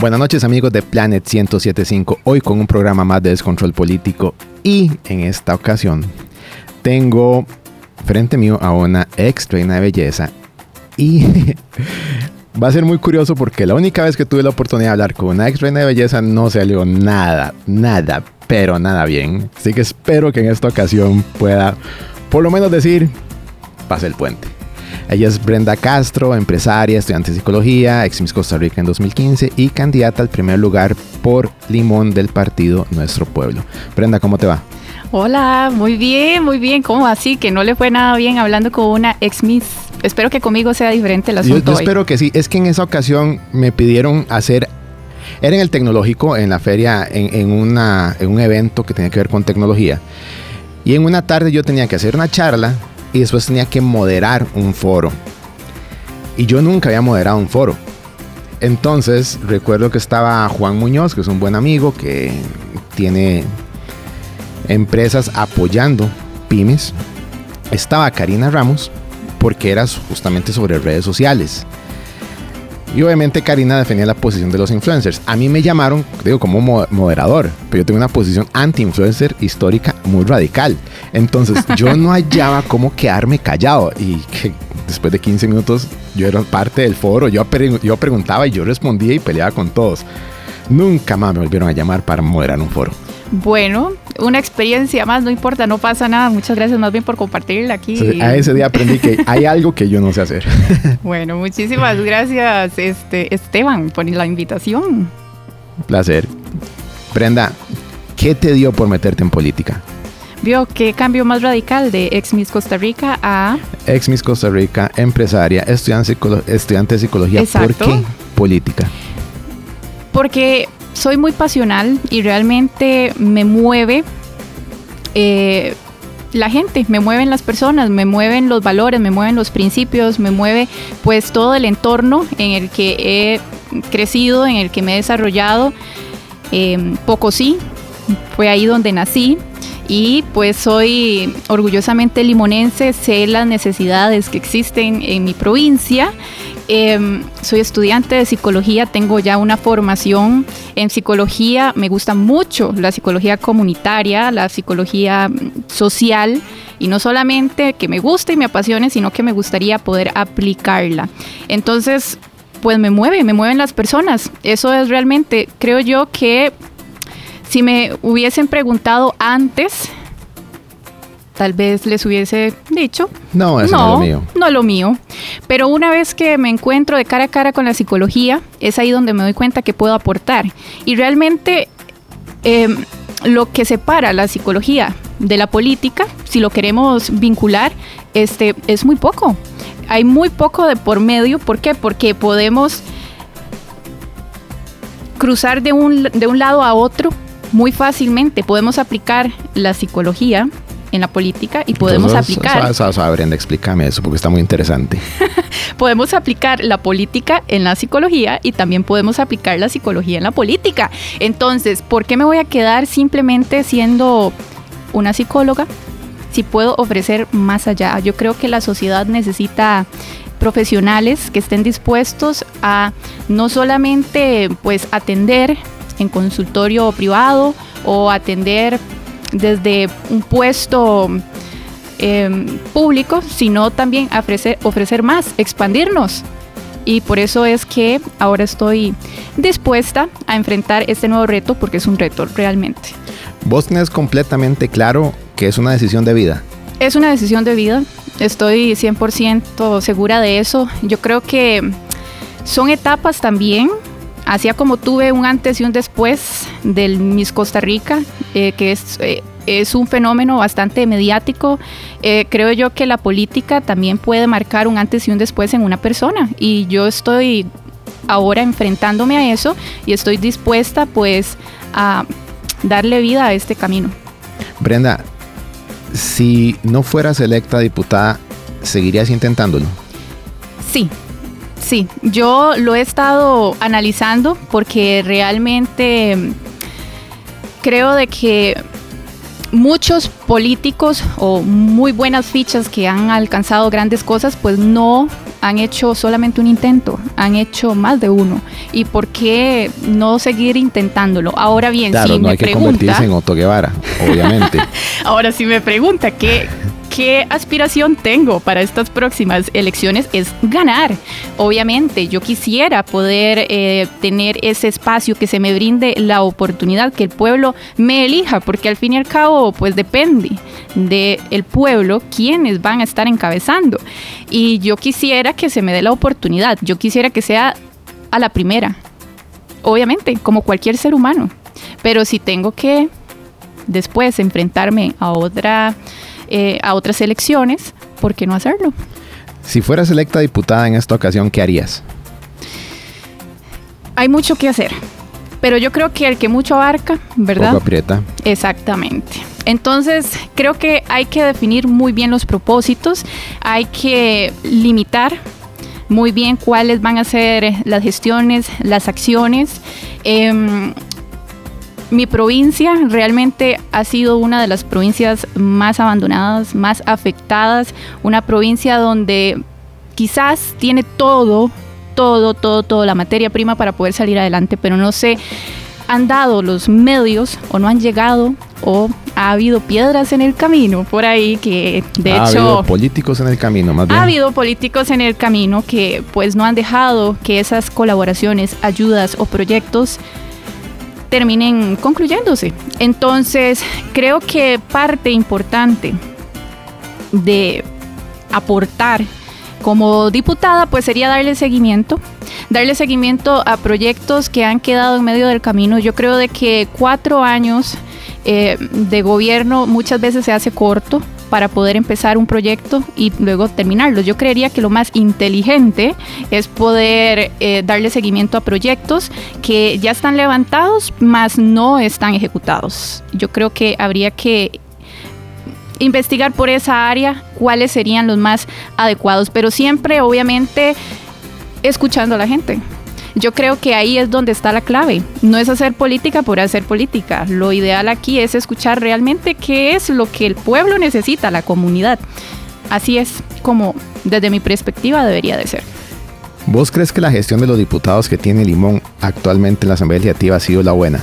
Buenas noches amigos de Planet 1075, hoy con un programa más de descontrol político y en esta ocasión tengo frente mío a una ex reina de belleza y va a ser muy curioso porque la única vez que tuve la oportunidad de hablar con una ex reina de belleza no salió nada, nada, pero nada bien. Así que espero que en esta ocasión pueda por lo menos decir, pase el puente. Ella es Brenda Castro, empresaria, estudiante de psicología, ex Miss Costa Rica en 2015 y candidata al primer lugar por Limón del partido Nuestro Pueblo. Brenda, ¿cómo te va? Hola, muy bien, muy bien. ¿Cómo así? Que no le fue nada bien hablando con una ex Miss. Espero que conmigo sea diferente el asunto. Yo, yo espero que sí. Es que en esa ocasión me pidieron hacer era en el tecnológico, en la feria, en, en, una, en un evento que tenía que ver con tecnología. Y en una tarde yo tenía que hacer una charla y después tenía que moderar un foro. Y yo nunca había moderado un foro. Entonces recuerdo que estaba Juan Muñoz, que es un buen amigo, que tiene empresas apoyando pymes. Estaba Karina Ramos, porque era justamente sobre redes sociales. Y obviamente Karina defendía la posición de los influencers. A mí me llamaron, digo, como moderador, pero yo tengo una posición anti-influencer histórica muy radical. Entonces yo no hallaba cómo quedarme callado. Y que después de 15 minutos yo era parte del foro, yo, yo preguntaba y yo respondía y peleaba con todos. Nunca más me volvieron a llamar para moderar un foro. Bueno, una experiencia más, no importa, no pasa nada. Muchas gracias más bien por compartirla aquí. a ese día aprendí que hay algo que yo no sé hacer. bueno, muchísimas gracias, este, Esteban, por la invitación. Un placer. Brenda, ¿qué te dio por meterte en política? Vio qué cambio más radical de ex Miss Costa Rica a... Ex Miss Costa Rica, empresaria, estudiante, estudiante de psicología. ¿Por qué política? Porque soy muy pasional y realmente me mueve eh, la gente, me mueven las personas, me mueven los valores, me mueven los principios, me mueve pues todo el entorno en el que he crecido, en el que me he desarrollado. Eh, poco sí, fue ahí donde nací y pues soy orgullosamente limonense, sé las necesidades que existen en mi provincia Em, soy estudiante de psicología, tengo ya una formación en psicología, me gusta mucho la psicología comunitaria, la psicología social y no solamente que me guste y me apasione, sino que me gustaría poder aplicarla. Entonces, pues me mueve, me mueven las personas. Eso es realmente, creo yo que si me hubiesen preguntado antes, tal vez les hubiese dicho. No, eso no, no, lo mío. No lo mío. Pero una vez que me encuentro de cara a cara con la psicología, es ahí donde me doy cuenta que puedo aportar. Y realmente em, lo que separa la psicología de la política, si lo queremos vincular, este, es muy poco. Hay muy poco de por medio. ¿Por qué? Porque podemos cruzar de un, de un lado a otro muy fácilmente. Podemos aplicar la psicología en la política y podemos aplicar. Brenda, explícame eso porque está muy interesante. podemos aplicar la política en la psicología y también podemos aplicar la psicología en la política. Entonces, ¿por qué me voy a quedar simplemente siendo una psicóloga si puedo ofrecer más allá? Yo creo que la sociedad necesita profesionales que estén dispuestos a no solamente pues atender en consultorio privado o atender desde un puesto em, público, sino también ofrecer, ofrecer más, expandirnos. Y por eso es que ahora estoy dispuesta a enfrentar este nuevo reto, porque es un reto realmente. ¿Vos tenés completamente claro que es una decisión de vida? Es una decisión de vida, estoy 100% segura de eso. Yo creo que son etapas también Así como tuve un antes y un después del Miss Costa Rica, eh, que es, eh, es un fenómeno bastante mediático, eh, creo yo que la política también puede marcar un antes y un después en una persona. Y yo estoy ahora enfrentándome a eso y estoy dispuesta pues a darle vida a este camino. Brenda, si no fueras electa diputada, ¿seguirías intentándolo? Sí, Sí, yo lo he estado analizando porque realmente creo de que muchos políticos o muy buenas fichas que han alcanzado grandes cosas, pues no han hecho solamente un intento, han hecho más de uno. ¿Y por qué no seguir intentándolo? Ahora bien, claro, si no me hay que convertirse en Otto Guevara, obviamente. ahora si me pregunta qué, qué aspiración tengo para estas próximas elecciones es ganar. Obviamente, yo quisiera poder eh, tener ese espacio que se me brinde la oportunidad, que el pueblo me elija, porque al fin y al cabo, pues depende del pueblo quienes van a estar encabezando. Y yo quisiera que se me dé la oportunidad, yo quisiera que sea a la primera, obviamente, como cualquier ser humano. Pero si tengo que después enfrentarme a otra eh, a otras elecciones, ¿por qué no hacerlo? Si fueras electa diputada en esta ocasión, ¿qué harías? Hay mucho que hacer, pero yo creo que el que mucho abarca, ¿verdad? Poco aprieta. Exactamente. Entonces, creo que hay que definir muy bien los propósitos, hay que limitar muy bien cuáles van a ser las gestiones, las acciones. Eh, mi provincia realmente ha sido una de las provincias más abandonadas, más afectadas, una provincia donde quizás tiene todo, todo, todo, todo, la materia prima para poder salir adelante, pero no se han dado los medios o no han llegado o ha habido piedras en el camino por ahí que de ha hecho habido políticos en el camino, más bien. ha habido políticos en el camino que pues no han dejado que esas colaboraciones, ayudas o proyectos terminen concluyéndose. Entonces, creo que parte importante de aportar como diputada, pues sería darle seguimiento, darle seguimiento a proyectos que han quedado en medio del camino. Yo creo de que cuatro años eh, de gobierno muchas veces se hace corto para poder empezar un proyecto y luego terminarlo. Yo creería que lo más inteligente es poder eh, darle seguimiento a proyectos que ya están levantados, mas no están ejecutados. Yo creo que habría que investigar por esa área cuáles serían los más adecuados, pero siempre obviamente escuchando a la gente. Yo creo que ahí es donde está la clave. No es hacer política por hacer política. Lo ideal aquí es escuchar realmente qué es lo que el pueblo necesita, la comunidad. Así es como desde mi perspectiva debería de ser. ¿Vos crees que la gestión de los diputados que tiene Limón actualmente en la Asamblea Legislativa ha sido la buena?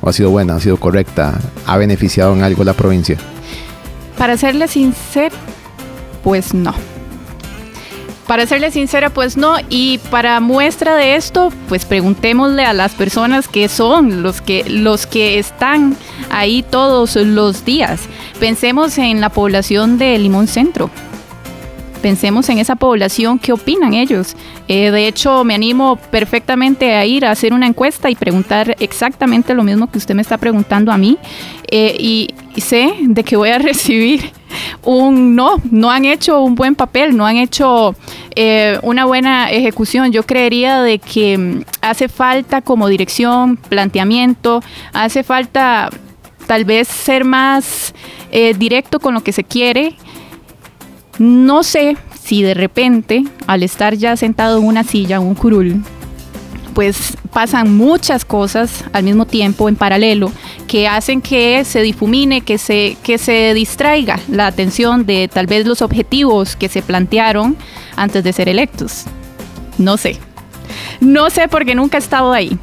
¿O ha sido buena? ¿Ha sido correcta? ¿Ha beneficiado en algo la provincia? Para serle sincero, pues no. Para serle sincera, pues no. Y para muestra de esto, pues preguntémosle a las personas que son los que, los que están ahí todos los días. Pensemos en la población de Limón Centro. Pensemos en esa población, ¿qué opinan ellos? Eh, de hecho, me animo perfectamente a ir a hacer una encuesta y preguntar exactamente lo mismo que usted me está preguntando a mí. Eh, y, sé de que voy a recibir un no, no han hecho un buen papel, no han hecho eh, una buena ejecución. Yo creería de que mm, hace falta como dirección, planteamiento, hace falta tal vez ser más eh, directo con lo que se quiere. No sé si de repente, al estar ya sentado en una silla, un curul, pues pasan muchas cosas al mismo tiempo, en paralelo, que hacen que se difumine, que se, que se distraiga la atención de tal vez los objetivos que se plantearon antes de ser electos. No sé. No sé porque nunca he estado ahí.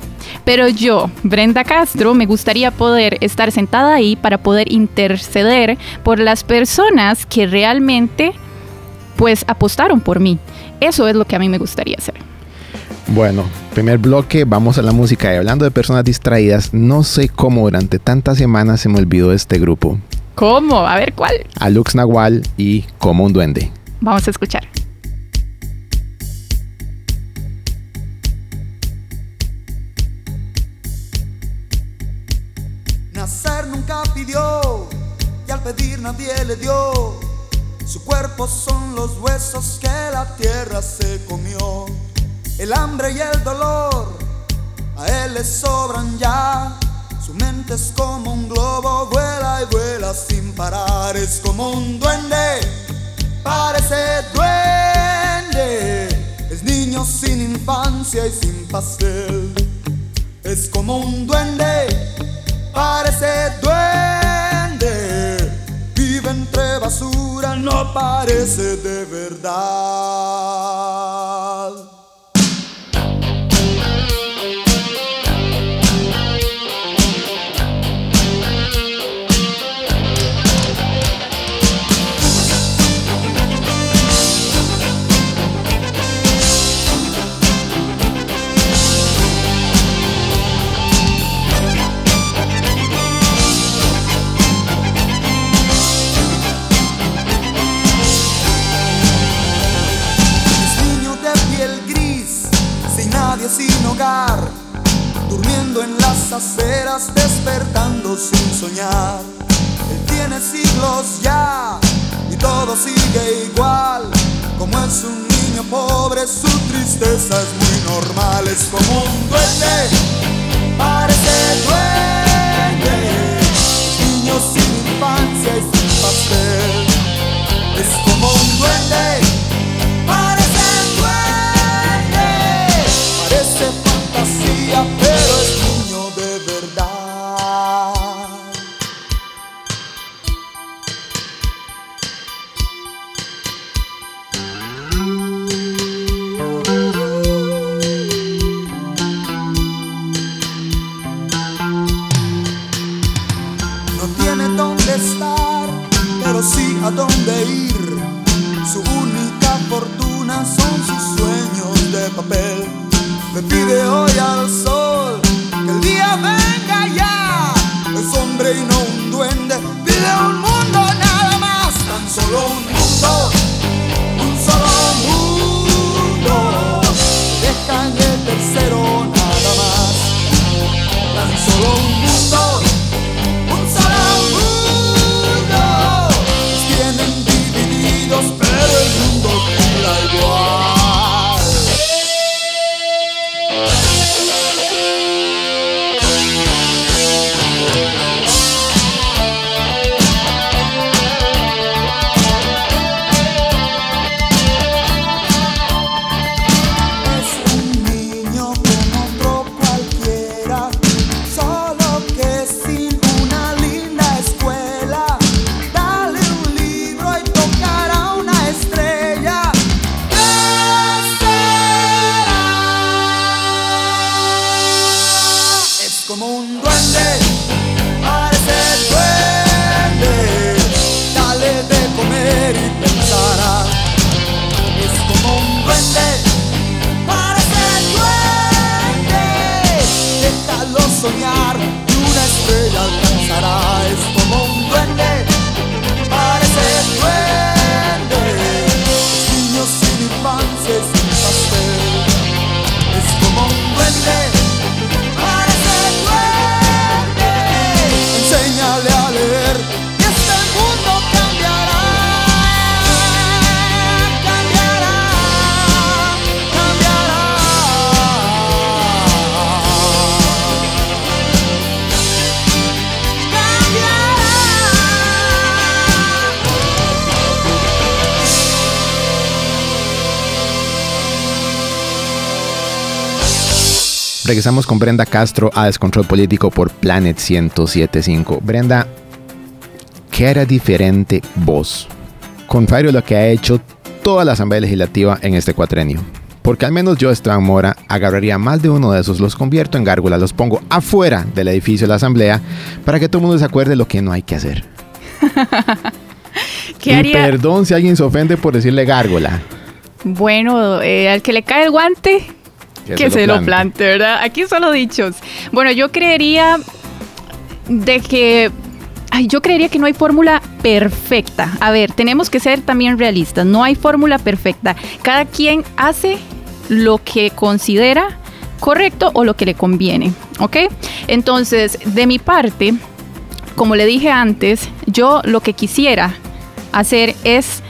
Pero yo, Brenda Castro, me gustaría poder estar sentada ahí para poder interceder por las personas que realmente pues apostaron por mí. Eso es lo que a mí me gustaría hacer. Bueno, primer bloque, vamos a la música. Y hablando de personas distraídas, no sé cómo durante tantas semanas se me olvidó este grupo. ¿Cómo? A ver, ¿cuál? Alux Nahual y Como un Duende. Vamos a escuchar. Nacer nunca pidió y al pedir nadie le dio. Su cuerpo son los huesos que la tierra se comió. El hambre y el dolor a él le sobran ya. Su mente es como un globo, vuela y vuela sin parar. Es como un duende, parece duende. Es niño sin infancia y sin pastel. Es como un duende, parece duende. Vive entre basura, no parece de verdad. aceras despertando sin soñar. Él tiene siglos ya y todo sigue igual. Como es un niño pobre, su tristeza es muy normal. Es como un duende, parece duende. Niño sin infancia y sin pastel. Es como un duende. Regresamos con Brenda Castro a Descontrol Político por Planet 1075. Brenda, ¿qué era diferente vos? A lo que ha hecho toda la Asamblea Legislativa en este cuatrenio. Porque al menos yo, Esteban Mora, agarraría más de uno de esos, los convierto en gárgolas, los pongo afuera del edificio de la Asamblea para que todo el mundo se acuerde lo que no hay que hacer. ¿Qué y haría? perdón si alguien se ofende por decirle gárgola. Bueno, eh, al que le cae el guante, que, se, lo plante. plante, ¿verdad? Aquí solo dichos. Bueno, yo creería de que... Ay, yo creería que no hay fórmula perfecta. A ver, tenemos que ser también realistas. No hay fórmula perfecta. Cada quien hace lo que considera correcto o lo que le conviene. ¿Ok? Entonces, de mi parte, como le dije antes, yo lo que quisiera hacer es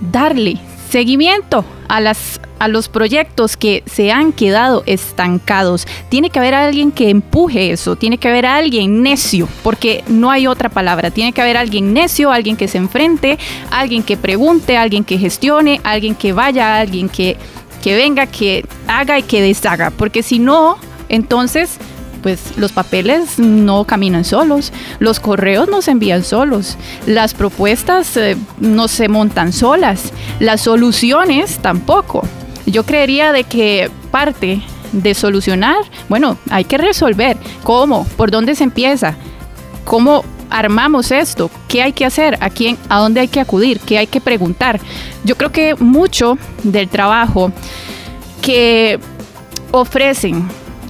darle seguimiento a las a los proyectos que se han quedado estancados. Tiene que haber alguien que empuje eso, tiene que haber alguien necio, porque no hay otra palabra. Tiene que haber alguien necio, alguien que se enfrente, alguien que pregunte, alguien que gestione, alguien que vaya, alguien que, que venga, que haga y que deshaga, porque si no, entonces pues los papeles no caminan solos, los correos no se envían solos, las propuestas eh, no se montan solas, las soluciones tampoco. Yo creería de que parte de solucionar, bueno, hay que resolver. ¿Cómo? ¿Por dónde se empieza? ¿Cómo armamos esto? ¿Qué hay que hacer? ¿A quién? ¿A dónde hay que acudir? ¿Qué hay que preguntar? Yo creo que mucho del trabajo que ofrecen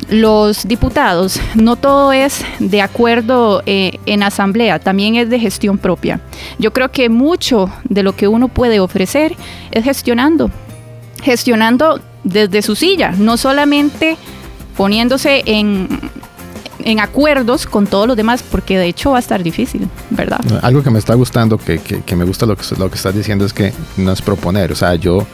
los diputados, no todo es de acuerdo eh, en asamblea, también es de gestión propia. Yo creo que mucho de lo que uno puede ofrecer es gestionando, gestionando desde su silla, no solamente poniéndose en, en acuerdos con todos los demás, porque de hecho va a estar difícil, ¿verdad? Algo que me está gustando, que, que, que me gusta lo que, lo que estás diciendo es que no es proponer, o sea, yo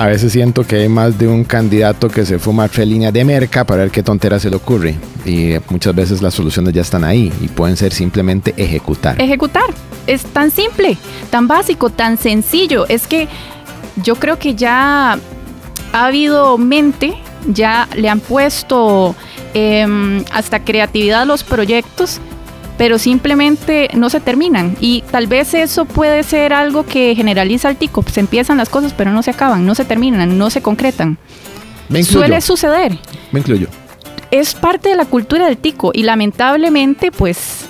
a veces siento que hay más de un candidato que se fuma tres líneas de merca para ver qué tontera se le ocurre. Y muchas veces las soluciones ya están ahí y pueden ser simplemente ejecutar. Ejecutar. Es tan simple, tan básico, tan sencillo. Es que yo creo que ya ha habido mente, ya le han puesto em, hasta creatividad a los proyectos pero simplemente no se terminan. Y tal vez eso puede ser algo que generaliza el tico. Se empiezan las cosas, pero no se acaban, no se terminan, no se concretan. Suele suceder. Me incluyo. Es parte de la cultura del tico y lamentablemente pues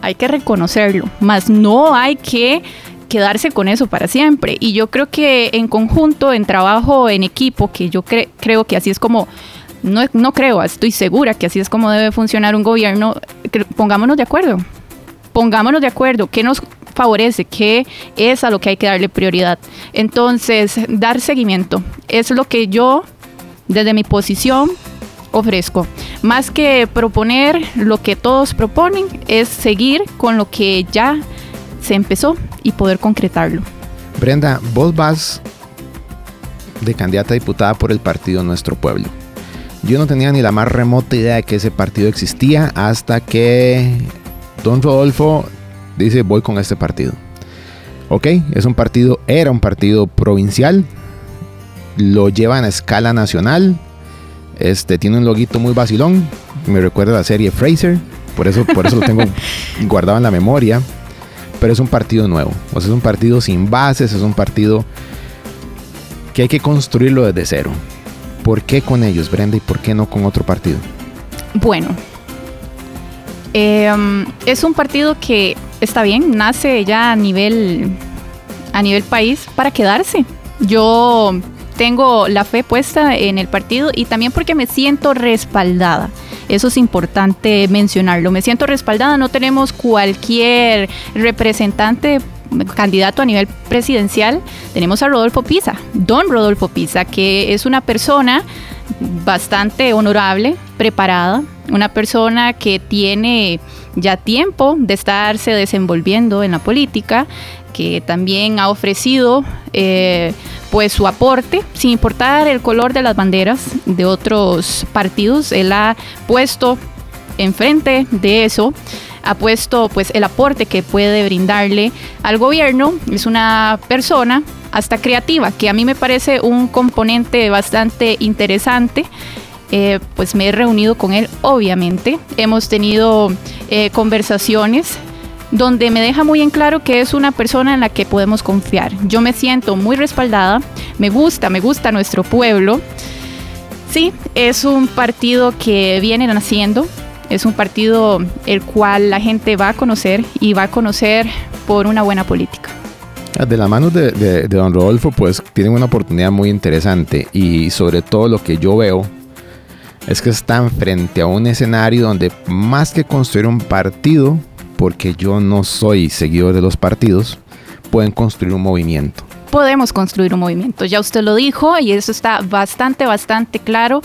hay que reconocerlo, más no hay que quedarse con eso para siempre. Y yo creo que en conjunto, en trabajo en equipo, que yo creo que así es como no, no creo, estoy segura que así es como debe funcionar un gobierno, pongámonos de acuerdo, pongámonos de acuerdo, ¿qué nos favorece? ¿Qué es a lo que hay que darle prioridad? Entonces, dar seguimiento es lo que yo, desde mi posición, ofrezco. Más que proponer lo que todos proponen, es seguir con lo que ya se empezó y poder concretarlo. Brenda, vos vas de candidata a diputada por el partido Nuestro Pueblo. Yo no tenía ni la más remota idea de que ese partido existía hasta que Don Rodolfo dice voy con este partido. Ok, es un partido, era un partido provincial, lo llevan a escala nacional, este tiene un loguito muy vacilón, me recuerda a la serie Fraser, por eso, por eso lo tengo guardado en la memoria, pero es un partido nuevo, o sea, es un partido sin bases, es un partido que hay que construirlo desde cero. ¿Por qué con ellos, Brenda, y por qué no con otro partido? Bueno, em, es un partido que está bien, nace ya a nivel, a nivel país para quedarse. Yo tengo la fe puesta en el partido y también porque me siento respaldada. Eso es importante mencionarlo. Me siento respaldada, no tenemos cualquier representante candidato a nivel presidencial, tenemos a Rodolfo Pisa, don Rodolfo Pisa, que es una persona bastante honorable, preparada, una persona que tiene ya tiempo de estarse desenvolviendo en la política, que también ha ofrecido eh, pues su aporte, sin importar el color de las banderas de otros partidos, él ha puesto enfrente de eso ha puesto pues el aporte que puede brindarle al gobierno. Es una persona hasta creativa, que a mí me parece un componente bastante interesante. Eh, pues me he reunido con él, obviamente. Hemos tenido eh, conversaciones donde me deja muy en claro que es una persona en la que podemos confiar. Yo me siento muy respaldada, me gusta, me gusta nuestro pueblo. Sí, es un partido que viene naciendo, es un partido el cual la gente va a conocer y va a conocer por una buena política. Ah, de la mano de, don Rodolfo, pues tienen una oportunidad muy interesante y sobre todo lo que yo veo es que están frente a un escenario donde más que construir un partido, porque yo no soy seguidor de los partidos, pueden construir un movimiento podemos construir un movimiento. Ya usted lo dijo y eso está bastante, bastante claro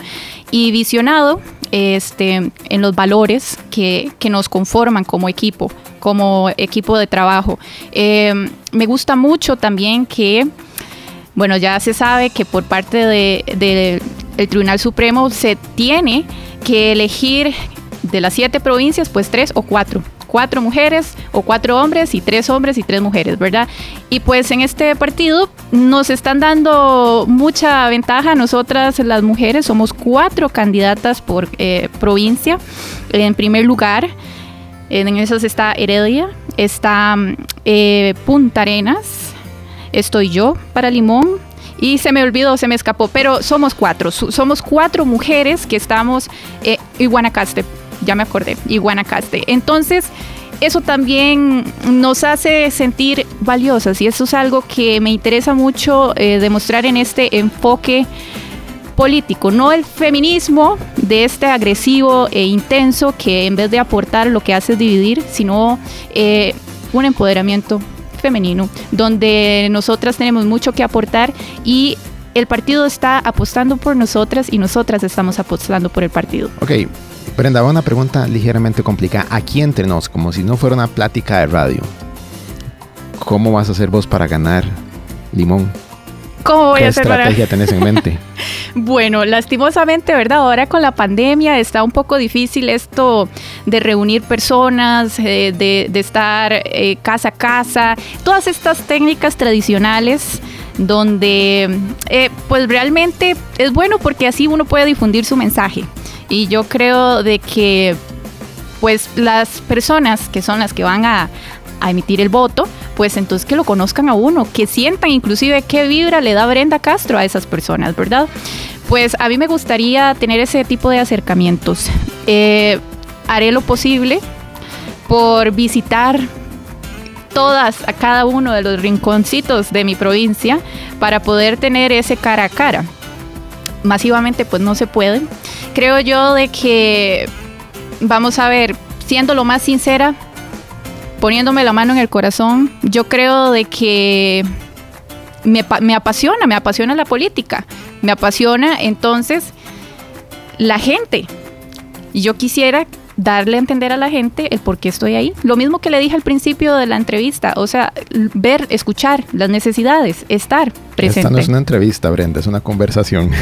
y visionado este, en los valores que, nos conforman como equipo, como equipo de trabajo. Eh, me gusta mucho también que, bueno, ya se sabe que por parte del de, Tribunal Supremo se tiene que elegir de las siete provincias, pues tres o cuatro cuatro mujeres o cuatro hombres y tres hombres y tres mujeres, ¿verdad? Y pues en este partido nos están dando mucha ventaja. Nosotras las mujeres somos cuatro candidatas por eh, provincia. En primer lugar, en esas está Heredia, está eh, Punta Arenas, estoy yo para Limón, y se me olvidó, se me escapó, pero somos cuatro, somos cuatro mujeres que estamos eh, en Guanacaste ya me acordé, y Guanacaste. Entonces, eso también nos hace sentir valiosas y eso es algo que me interesa mucho eh, demostrar en este enfoque político, no el feminismo de este agresivo e intenso que en vez de aportar lo que hace es dividir, sino eh, un empoderamiento femenino, donde nosotras tenemos mucho que aportar y el partido está apostando por nosotras y nosotras estamos apostando por el partido. Ok, Brenda, una pregunta ligeramente complicada. Aquí entre nos, como si no fuera una plática de radio. ¿Cómo vas a hacer vos para ganar limón? ¿Cómo voy ¿Qué a hacer para- estrategia tenés en mente? Bueno, lastimosamente, ¿verdad? Ahora con la pandemia está un poco difícil esto de reunir personas, eh, de, de estar eh, casa a casa, todas estas técnicas tradicionales donde eh, pues realmente es bueno porque así uno puede difundir su mensaje. Y yo creo de que pues las personas que son las que van a, emitir el voto, pues entonces que lo conozcan a uno, que sientan inclusive qué vibra le da Brenda Castro a esas personas, ¿verdad? Pues a mí me gustaría tener ese tipo de acercamientos. Eh, haré lo posible por visitar todas, a cada uno de los rinconcitos de mi provincia para poder tener ese cara a cara. Masivamente pues no se puede. Creo yo de que, vamos a ver, siendo lo más sincera, poniéndome la mano en el corazón, yo creo de que me, me apasiona, me apasiona la política, me apasiona entonces la gente. Y yo quisiera darle a entender a la gente el por qué estoy ahí. Lo mismo que le dije al principio de la entrevista, o sea, ver, escuchar las necesidades, estar presente. Esta no es una entrevista, Brenda, es una conversación.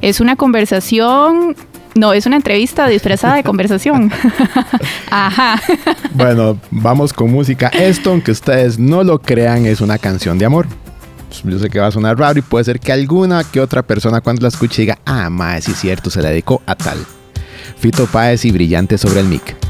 Es una conversación, no, es una entrevista disfrazada de conversación. Ajá. bueno, vamos con música. Esto, aunque ustedes no lo crean, es una canción de amor. Yo sé que va a sonar raro y puede ser que alguna que otra persona cuando la escuche diga, ah, mae, sí es cierto, se la dedicó a tal. Fito Páez y Brillante sobre el mic.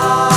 Dejar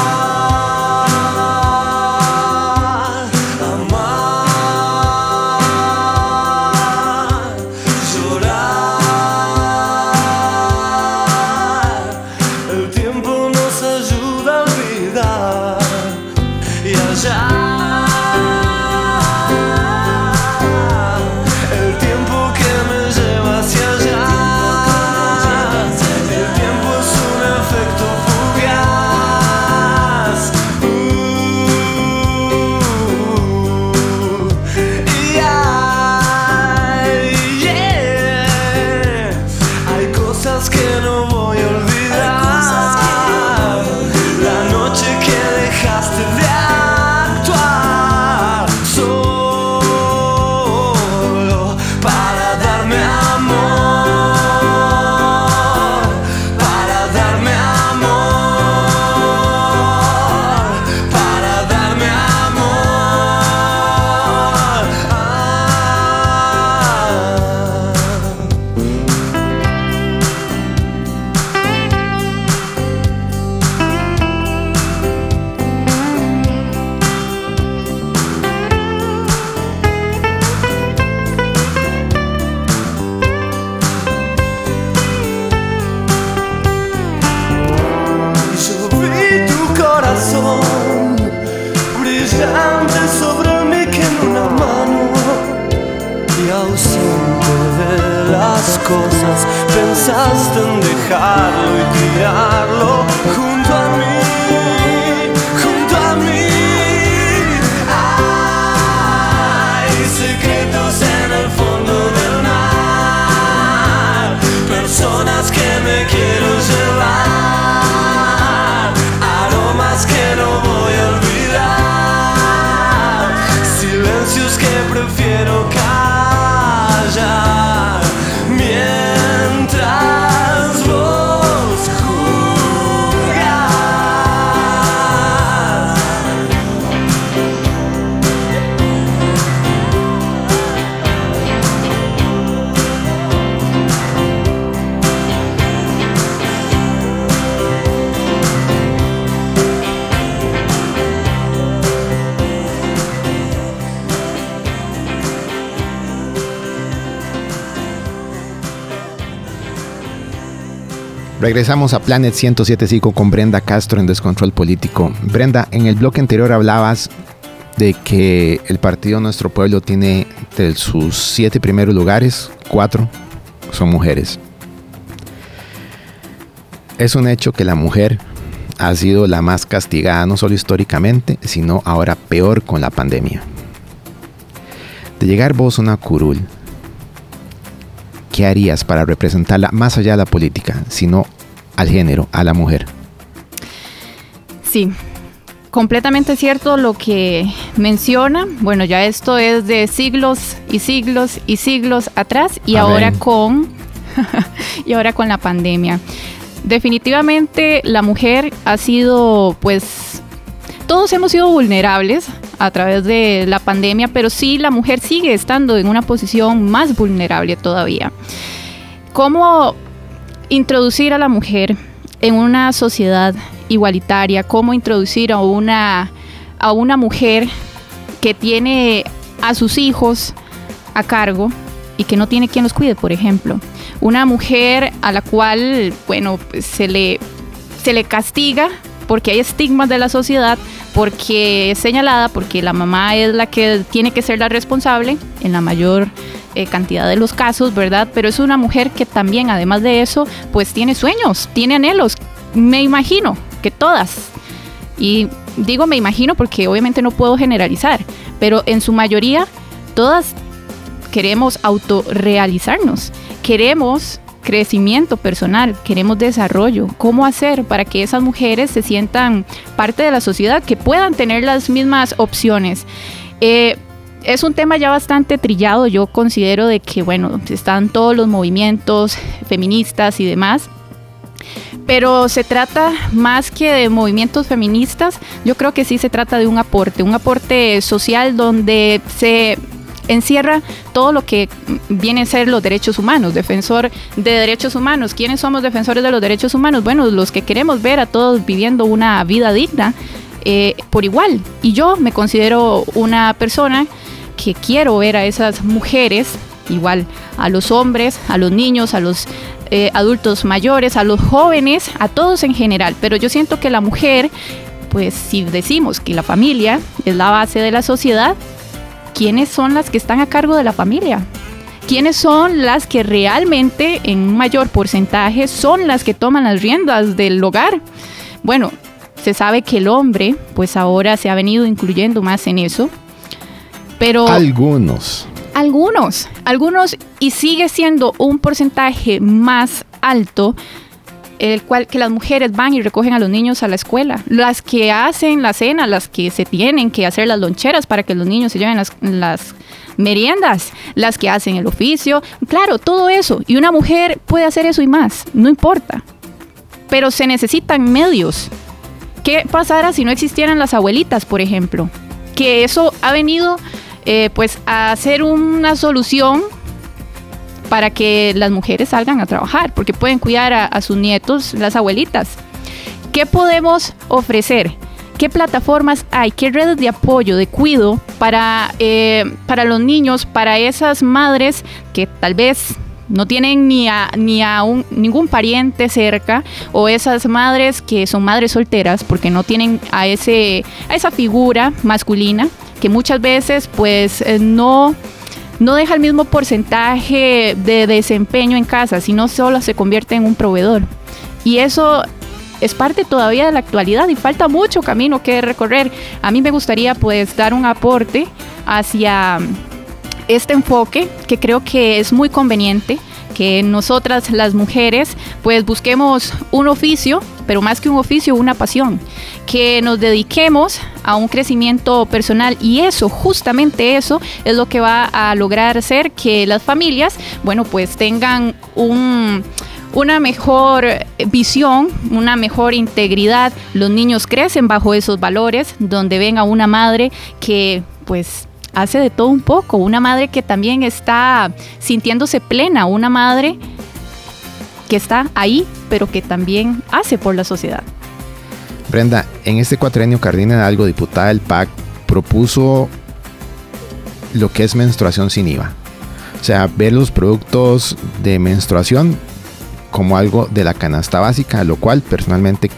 Regresamos a Planet 107.5 con Brenda Castro en Descontrol Político. Brenda, en el bloque anterior hablabas de que el partido Nuestro Pueblo tiene de sus siete primeros lugares, cuatro son mujeres. Es un hecho que la mujer ha sido la más castigada, no solo históricamente, sino ahora peor con la pandemia. De llegar vos una curul, ¿qué harías para representarla más allá de la política, sino al género, a la mujer? Sí, completamente cierto lo que menciona. Bueno, ya esto es de siglos y siglos y siglos atrás y ahora con y ahora con la pandemia. Definitivamente la mujer ha sido pues todos hemos sido vulnerables a través de la pandemia, pero sí la mujer sigue estando en una posición más vulnerable todavía. ¿Cómo introducir a la mujer en una sociedad igualitaria? ¿Cómo introducir a una, a una mujer que tiene a sus hijos a cargo y que no tiene quien los cuide, por ejemplo? Una mujer a la cual, bueno, se le, se le castiga porque hay estigmas de la sociedad, porque es señalada, porque la mamá es la que tiene que ser la responsable en la mayor eh, cantidad de los casos, ¿verdad? Pero es una mujer que también, además de eso, pues tiene sueños, tiene anhelos, me imagino que todas. Y digo me imagino porque obviamente no puedo generalizar, pero en su mayoría todas queremos autorrealizarnos, queremos crecimiento personal, queremos desarrollo. ¿Cómo hacer para que esas mujeres se sientan parte de la sociedad, que puedan tener las mismas opciones? Eh, es un tema ya bastante trillado, yo considero de que, bueno, están todos los movimientos feministas y demás, pero se trata más que de movimientos feministas, yo creo que sí se trata de un aporte, un aporte social donde se encierra todo lo que viene a ser los derechos humanos, defensor de derechos humanos. ¿Quiénes somos defensores de los derechos humanos? Bueno, los que queremos ver a todos viviendo una vida digna eh, por igual. Y yo me considero una persona que quiero ver a esas mujeres igual a los hombres, a los niños, a los eh, adultos mayores, a los jóvenes, a todos en general. Pero yo siento que la mujer, pues si decimos que la familia es la base de la sociedad, quiénes son las que están a cargo de la familia. ¿Quiénes son las que realmente en un mayor porcentaje son las que toman las riendas del hogar? Bueno, se sabe que el hombre, pues ahora se ha venido incluyendo más en eso, pero... Algunos. Algunos, algunos, y sigue siendo un porcentaje más alto el cual que las mujeres van y recogen a los niños a la escuela, las que hacen la cena, las que se tienen que hacer las loncheras para que los niños se lleven las, meriendas, las que hacen el oficio, claro, todo eso. Y una mujer puede hacer eso y más, no importa. Pero se necesitan medios. ¿Qué pasara si no existieran las abuelitas, por ejemplo? Que eso ha venido eh, pues a ser una solución para que las mujeres salgan a trabajar, porque pueden cuidar a, sus nietos, las abuelitas. ¿Qué podemos ofrecer? ¿Qué plataformas hay? ¿Qué redes de apoyo, de cuido para, eh, para los niños, para esas madres que tal vez no tienen ni a, ni a un, ningún pariente cerca o esas madres que son madres solteras porque no tienen a, ese, a esa figura masculina que muchas veces pues eh, no no deja el mismo porcentaje de desempeño en casa, sino solo se convierte en un proveedor. Y eso es parte todavía de la actualidad y falta mucho camino que recorrer. A mí me gustaría pues dar un aporte hacia este enfoque que creo que es muy conveniente que nosotras las mujeres pues busquemos un oficio, pero más que un oficio, una pasión, que nos dediquemos a un crecimiento personal y eso, justamente eso es lo que va a lograr hacer que las familias, bueno, pues tengan un una mejor visión, una mejor integridad. Los niños crecen bajo esos valores, donde ven a una madre que pues hace de todo un poco, una madre que también está sintiéndose plena, una madre que está ahí, pero que también hace por la sociedad. Brenda, en este cuatrenio Cardina algo diputada del PAC, propuso lo que es menstruación sin IVA. O sea, ver los productos de menstruación como algo de la canasta básica, lo cual personalmente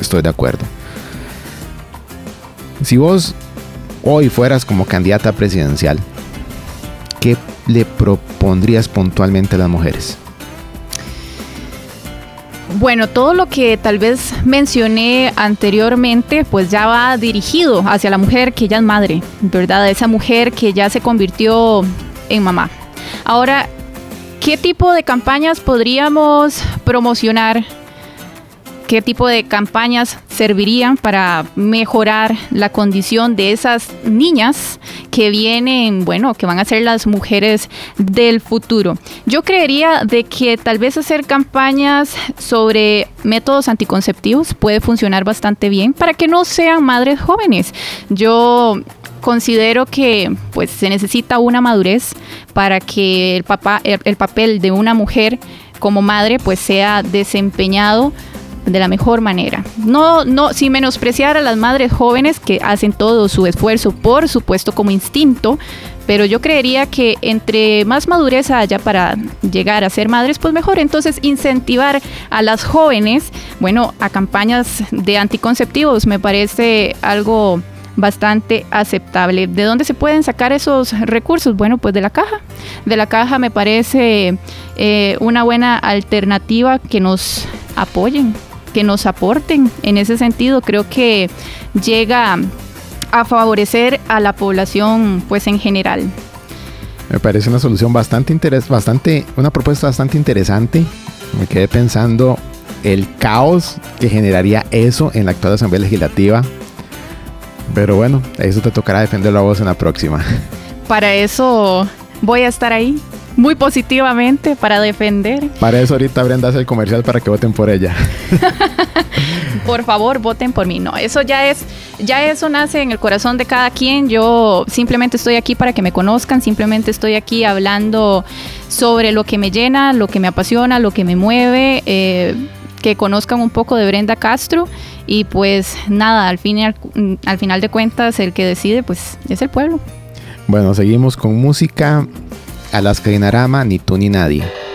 estoy de acuerdo. Si vos hoy fueras como candidata presidencial, ¿qué le propondrías puntualmente a las mujeres? Bueno, todo lo que tal vez mencioné anteriormente, pues ya va dirigido hacia la mujer que ya es madre, ¿verdad? Esa mujer que ya se convirtió en mamá. Ahora, ¿qué tipo de campañas podríamos promocionar qué tipo de campañas servirían para mejorar la condición de esas niñas que vienen, bueno, que van a ser las mujeres del futuro. Yo creería de que tal vez hacer campañas sobre métodos anticonceptivos puede funcionar bastante bien para que no sean madres jóvenes. Yo considero que pues se necesita una madurez para que el papá el papel de una mujer como madre pues sea desempeñado de la mejor manera. No, no, sin menospreciar a las madres jóvenes que hacen todo su esfuerzo, por supuesto, como instinto, pero yo creería que entre más madurez haya para llegar a ser madres, pues mejor. Entonces, incentivar a las jóvenes, bueno, a campañas de anticonceptivos me parece algo bastante aceptable. ¿De dónde se pueden sacar esos recursos? Bueno, pues de la caja. De la caja me parece eh, una buena alternativa que nos apoyen que nos aporten. En ese sentido, creo que llega a favorecer a la población pues en general. Me parece una solución bastante interes bastante, una propuesta bastante interesante. Me quedé pensando el caos que generaría eso en la actual Asamblea Legislativa. Pero bueno, eso te tocará defenderlo a vos en la próxima. Para eso voy a estar ahí muy positivamente para defender. Para eso ahorita Brenda hace el comercial para que voten por ella. por favor, voten por mí. No, eso ya es, ya eso nace en el corazón de cada quien. Yo simplemente estoy aquí para que me conozcan, simplemente estoy aquí hablando sobre lo que me llena, lo que me apasiona, lo que me mueve. Eh, que conozcan un poco de Brenda Castro y pues nada, al, fin al, al final de cuentas el que decide pues es el pueblo. Bueno, seguimos con música. Alaska Dinarama, ni tú ni nadie.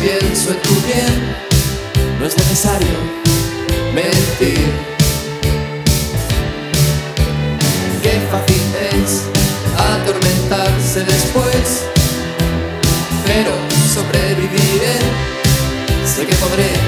pienso en tu bien, no es necesario mentir. Qué fácil es atormentarse después, pero sobreviviré, sé que podré.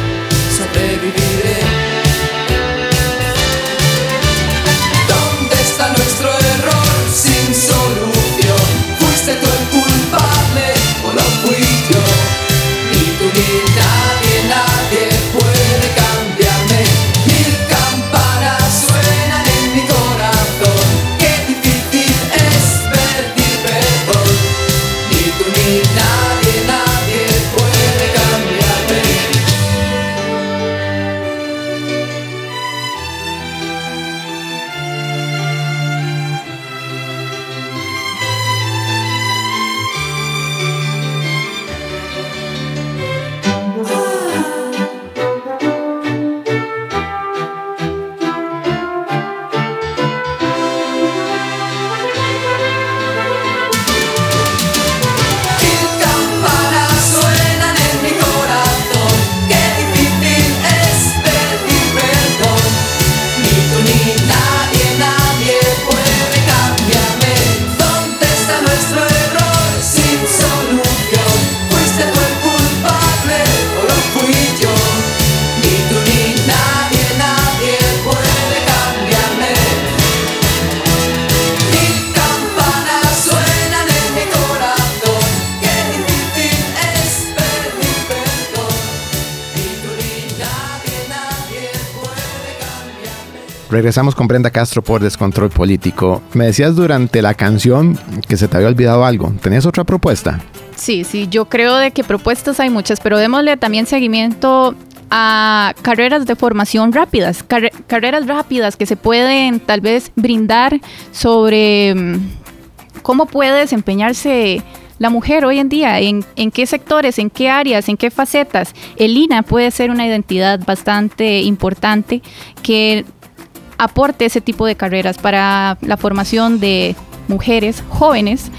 Regresamos con Brenda Castro por Descontrol Político. Me decías durante la canción que se te había olvidado algo. ¿Tenías otra propuesta? Sí, sí, yo creo de que propuestas hay muchas, pero démosle también seguimiento a carreras de formación rápidas, carre- carreras rápidas que se pueden tal vez brindar sobre mm, cómo puede desempeñarse la mujer hoy en día, en, en qué sectores, en qué áreas, en qué facetas. El INA puede ser una identidad bastante importante que aporte ese tipo de carreras para la formación de mujeres jóvenes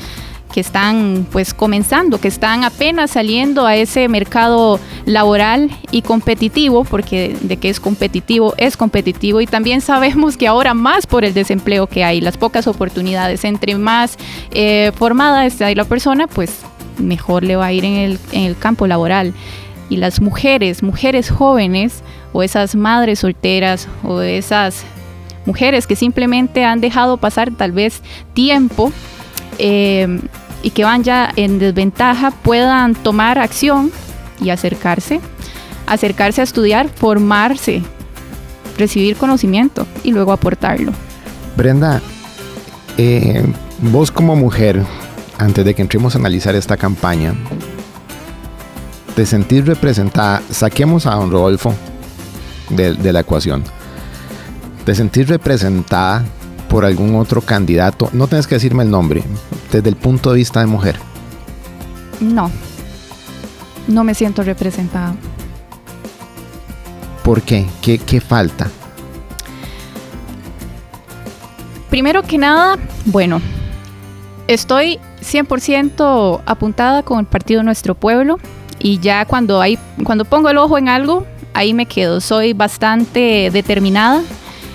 que están pues comenzando, que están apenas saliendo a ese mercado laboral y competitivo, porque de que es competitivo, es competitivo y también sabemos que ahora más por el desempleo que hay, las pocas oportunidades, entre más eh, formada está la persona, pues mejor le va a ir en el, en el campo laboral. Y las mujeres, mujeres jóvenes o esas madres solteras o esas mujeres que simplemente han dejado pasar tal vez tiempo eh, y que van ya en desventaja puedan tomar acción y acercarse, acercarse a estudiar, formarse, recibir conocimiento y luego aportarlo. Brenda, eh, vos como mujer, antes de que entremos a analizar esta campaña, te sentís representada, saquemos a don Rodolfo de, de la ecuación, te sentís representada por algún otro candidato, no tienes que decirme el nombre, desde el punto de vista de mujer. No, no me siento representada. ¿Por qué? ¿Qué, qué falta? Primero que nada, bueno, estoy 100% apuntada con el partido Nuestro Pueblo y ya cuando, hay, cuando pongo el ojo en algo, ahí me quedo. Soy bastante determinada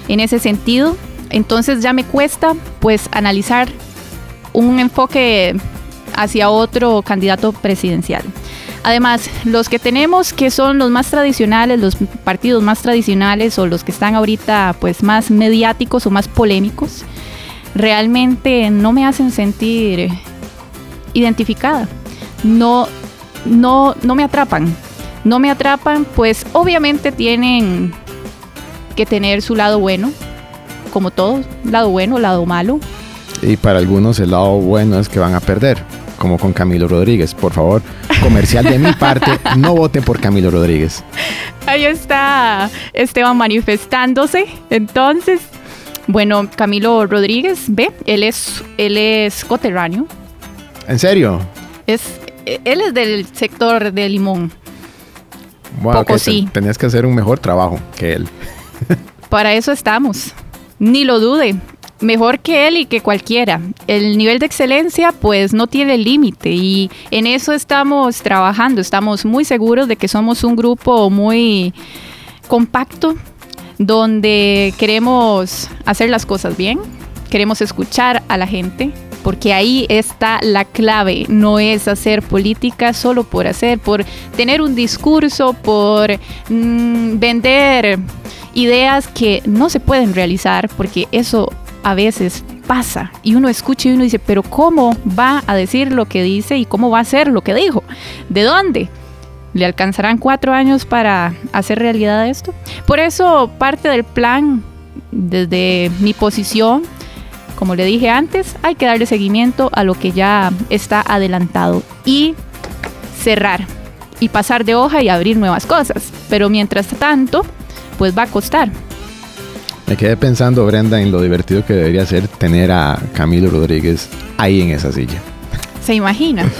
en ese sentido. Entonces ya me cuesta pues analizar un enfoque hacia otro candidato presidencial. Además, los que tenemos que son los más tradicionales, los partidos más tradicionales o los que están ahorita pues más mediáticos o más polémicos, realmente no me hacen sentir identificada. No, no, no me atrapan. No me atrapan, pues obviamente tienen que tener su lado bueno, como todo, lado bueno, lado malo. Y para algunos el lado bueno es que van a perder, como con Camilo Rodríguez. Por favor, comercial de mi parte, no voten por Camilo Rodríguez. Ahí está Esteban manifestándose. Entonces, bueno, Camilo Rodríguez, ve, él es, él es coterráneo. ¿En serio? Es, él es del sector de Limón. Wow, Poco sí. te- tenías que hacer un mejor trabajo que él. Para eso estamos. Ni lo dude. Mejor que él y que cualquiera. El nivel de excelencia pues no tiene límite y en eso estamos trabajando. Estamos muy seguros de que somos un grupo muy compacto donde queremos hacer las cosas bien, queremos escuchar a la gente, porque ahí está la clave, no es hacer política solo por hacer, por tener un discurso, por mm, vender ideas que no se pueden realizar, porque eso a veces pasa y uno escucha y uno dice, pero ¿cómo va a decir lo que dice y cómo va a hacer lo que dijo? ¿De dónde? ¿Le alcanzarán cuatro años para hacer realidad esto? Por eso parte del plan, desde mi posición, como le dije antes, hay que darle seguimiento a lo que ya está adelantado y cerrar y pasar de hoja y abrir nuevas cosas. Pero mientras tanto, pues va a costar. Me quedé pensando, Brenda, en lo divertido que debería ser tener a Camilo Rodríguez ahí en esa silla. ¿Se imagina?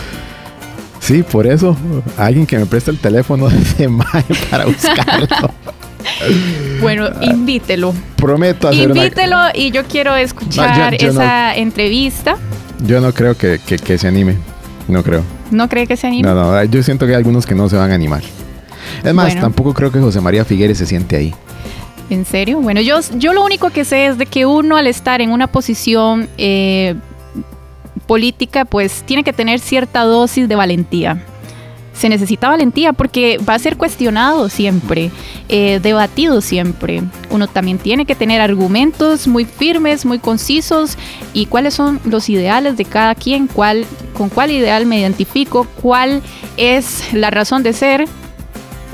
Sí, por eso, alguien que me preste el teléfono de mae para buscarlo. Bueno, invítelo. Prometo hacer una... Invítelo y yo quiero escuchar No, yo- yo no. esa entrevista. Yo no creo que, que- que se anime. No creo. ¿No cree que se anime? No, no, yo siento que hay algunos que no se van a animar. Es más, Bueno. tampoco creo que José María Figueres se siente ahí. ¿En serio? Bueno, yo, yo lo único que sé es de que uno al estar en una posición eh, política, pues tiene que tener cierta dosis de valentía. Se necesita valentía porque va a ser cuestionado siempre, eh, debatido siempre. Uno también tiene que tener argumentos muy firmes, muy concisos y cuáles son los ideales de cada quien, cuál, con cuál ideal me identifico, cuál es la razón de ser,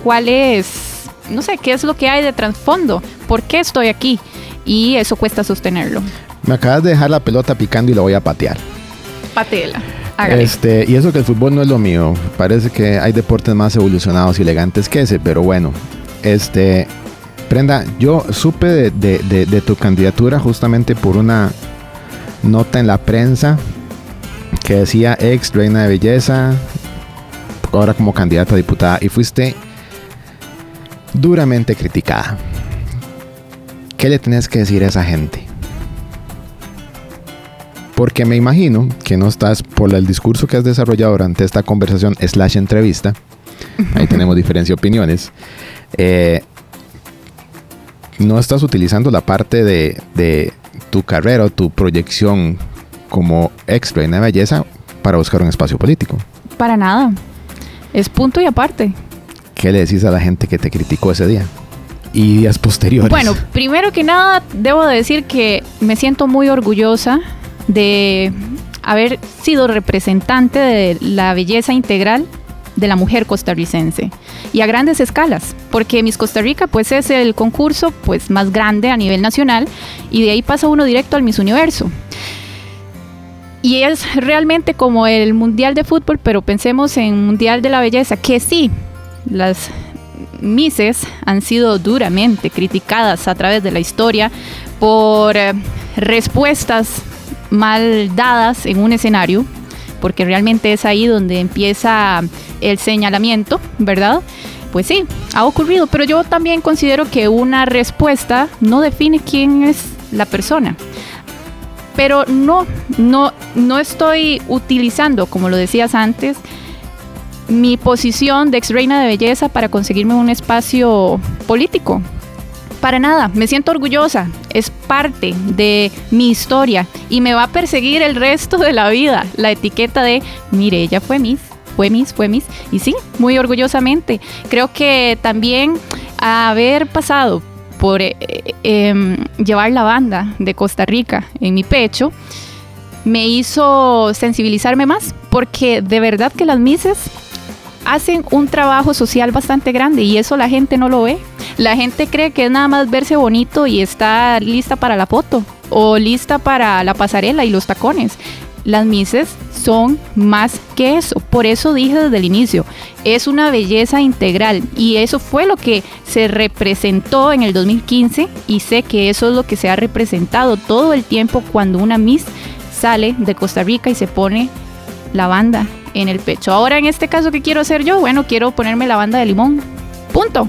cuál es, no sé, qué es lo que hay de trasfondo, por qué estoy aquí. y eso cuesta sostenerlo. Me acabas de dejar la pelota picando y la voy a patear. Patela. Hágale. Este, y eso que el fútbol no es lo mío. Parece que hay deportes más evolucionados y elegantes que ese, pero bueno. Este, Prenda, yo supe de, de- de- de tu candidatura justamente por una nota en la prensa que decía ex reina de belleza, ahora como candidata a diputada, y fuiste duramente criticada. ¿Qué le tenés que decir a esa gente? Porque me imagino que no estás por el discurso que has desarrollado durante esta conversación slash entrevista. Ahí tenemos diferencia de opiniones. eh, no estás utilizando la parte de, tu carrera o tu proyección como ex reina de belleza para buscar un espacio político. Para nada. Es punto y aparte. ¿Qué le decís a la gente que te criticó ese día? Y días posteriores. Bueno, primero que nada, debo de decir que me siento muy orgullosa de haber sido representante de la belleza integral de la mujer costarricense y a grandes escalas, porque Miss Costa Rica pues es el concurso pues más grande a nivel nacional y de ahí pasa uno directo al Miss Universo. Y es realmente como el Mundial de Fútbol, pero pensemos en Mundial de la Belleza, que sí, las Misses han sido duramente criticadas a través de la historia por eh, respuestas mal dadas en un escenario, porque realmente es ahí donde empieza el señalamiento, ¿verdad? Pues sí, ha ocurrido, pero yo también considero que una respuesta no define quién es la persona. Pero no, no, no estoy utilizando, como lo decías antes, mi posición de ex reina de belleza para conseguirme un espacio político. Para nada, me siento orgullosa, es parte de mi historia y me va a perseguir el resto de la vida la etiqueta de, mire, ella fue Miss, fue Miss, fue Miss. Y sí, muy orgullosamente. Creo que también haber pasado por eh, em, llevar la banda de Costa Rica en mi pecho, me hizo sensibilizarme más, porque de verdad que las Misses hacen un trabajo social bastante grande y eso la gente no lo ve. La gente cree que es nada más verse bonito y está lista para la foto o lista para la pasarela y los tacones. Las Misses son más que eso. Por eso dije desde el inicio, es una belleza integral y eso fue lo que se representó en el 2015 y sé que eso es lo que se ha representado todo el tiempo cuando una Miss sale de Costa Rica y se pone la banda en el pecho. Ahora en este caso, ¿qué quiero hacer yo? Bueno, quiero ponerme la banda de limón. Punto.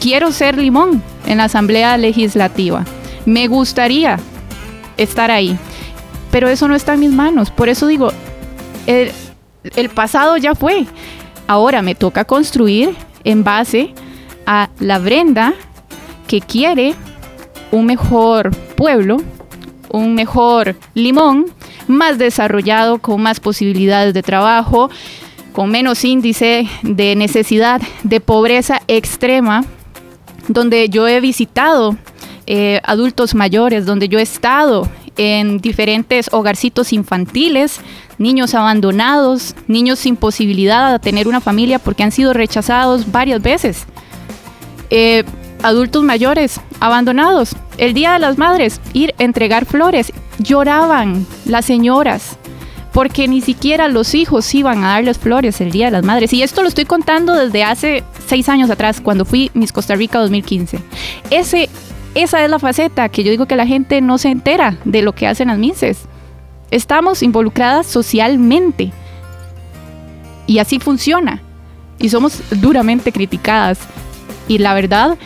Quiero ser limón en la Asamblea Legislativa. Me gustaría estar ahí. Pero eso no está en mis manos. Por eso digo, el, el pasado ya fue. Ahora me toca construir en base a la Brenda que quiere un mejor pueblo, un mejor limón, más desarrollado, con más posibilidades de trabajo, con menos índice de necesidad, de pobreza extrema, donde yo he visitado eh, adultos mayores, donde yo he estado en diferentes hogarcitos infantiles, niños abandonados, niños sin posibilidad de tener una familia porque han sido rechazados varias veces. Eh, adultos mayores abandonados. El Día de las Madres, ir a entregar flores. Lloraban las señoras porque ni siquiera los hijos iban a darles flores el Día de las Madres. Y esto lo estoy contando desde hace seis años atrás, cuando fui Miss Costa Rica 2015. Ese, esa es la faceta que yo digo que la gente no se entera de lo que hacen las Misses. Estamos involucradas socialmente. Y así funciona. Y somos duramente criticadas. Y la verdad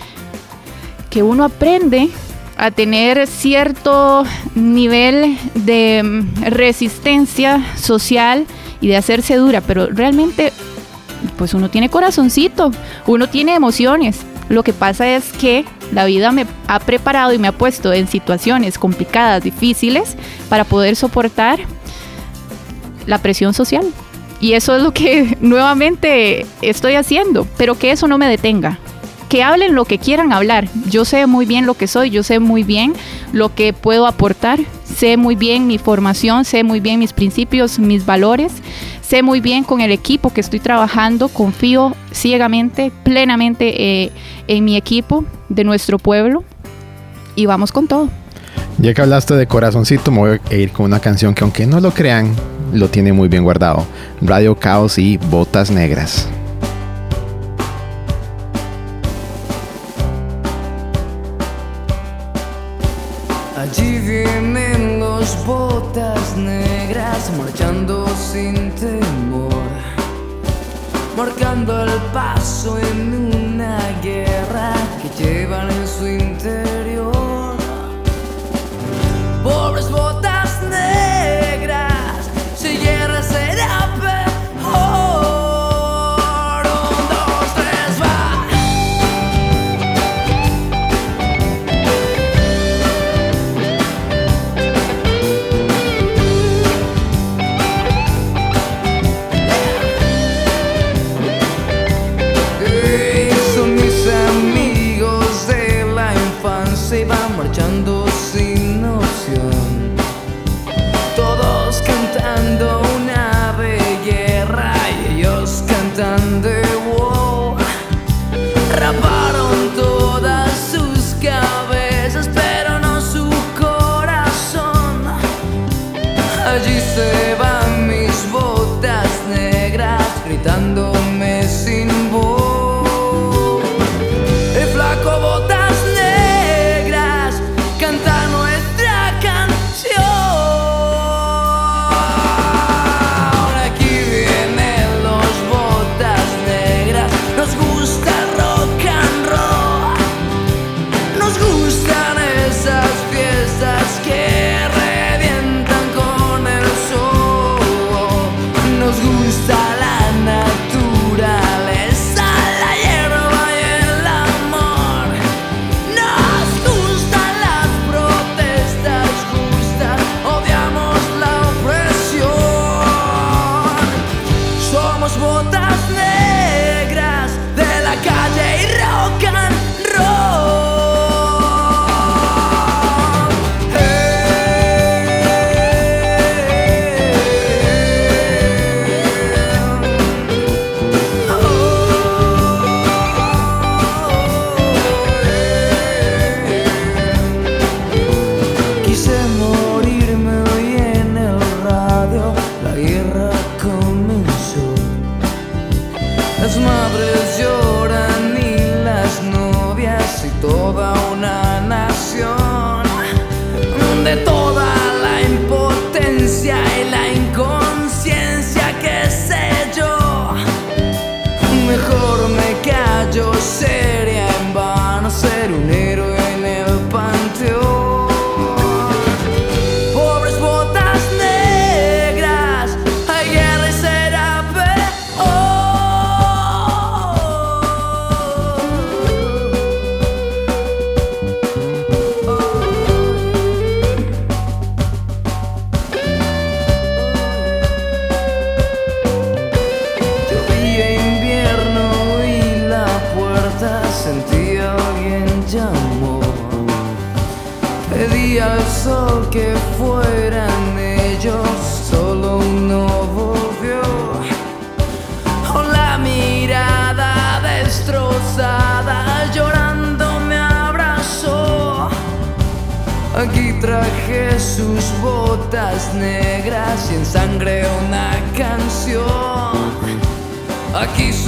que uno aprende a tener cierto nivel de mm, resistencia social y de hacerse dura, pero realmente pues uno tiene corazoncito, uno tiene emociones. Lo que pasa es que la vida me ha preparado y me ha puesto en situaciones complicadas, difíciles, para poder soportar la presión social. Y eso es lo que nuevamente estoy haciendo, pero que eso no me detenga que hablen lo que quieran hablar. Yo sé muy bien lo que soy, yo sé muy bien lo que puedo aportar, sé muy bien mi formación, sé muy bien mis principios, mis valores, sé muy bien con el equipo que estoy trabajando, confío ciegamente, plenamente eh, en mi equipo de nuestro pueblo y vamos con todo. Ya que hablaste de corazoncito, me voy a ir con una canción que aunque no lo crean, lo tiene muy bien guardado. Radio Caos y Botas Negras. Allí vienen los botas negras marchando sin temor, marcando el paso en una guerra que llevan en su interior. Pobres botas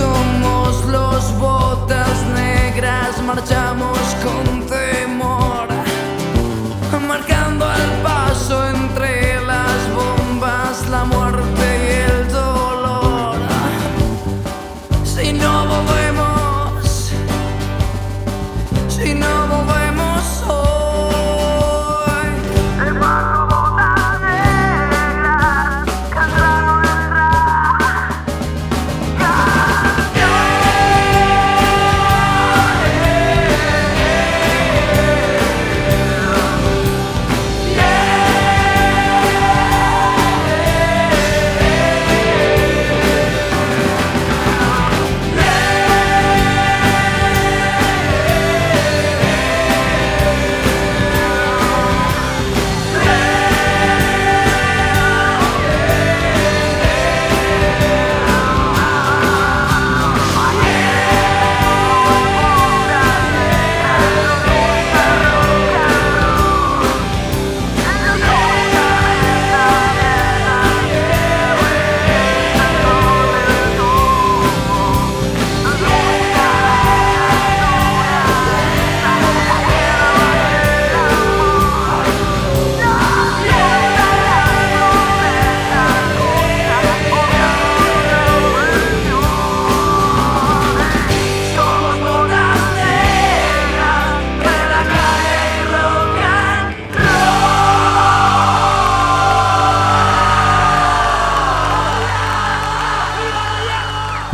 somos los botas negras, marchamos con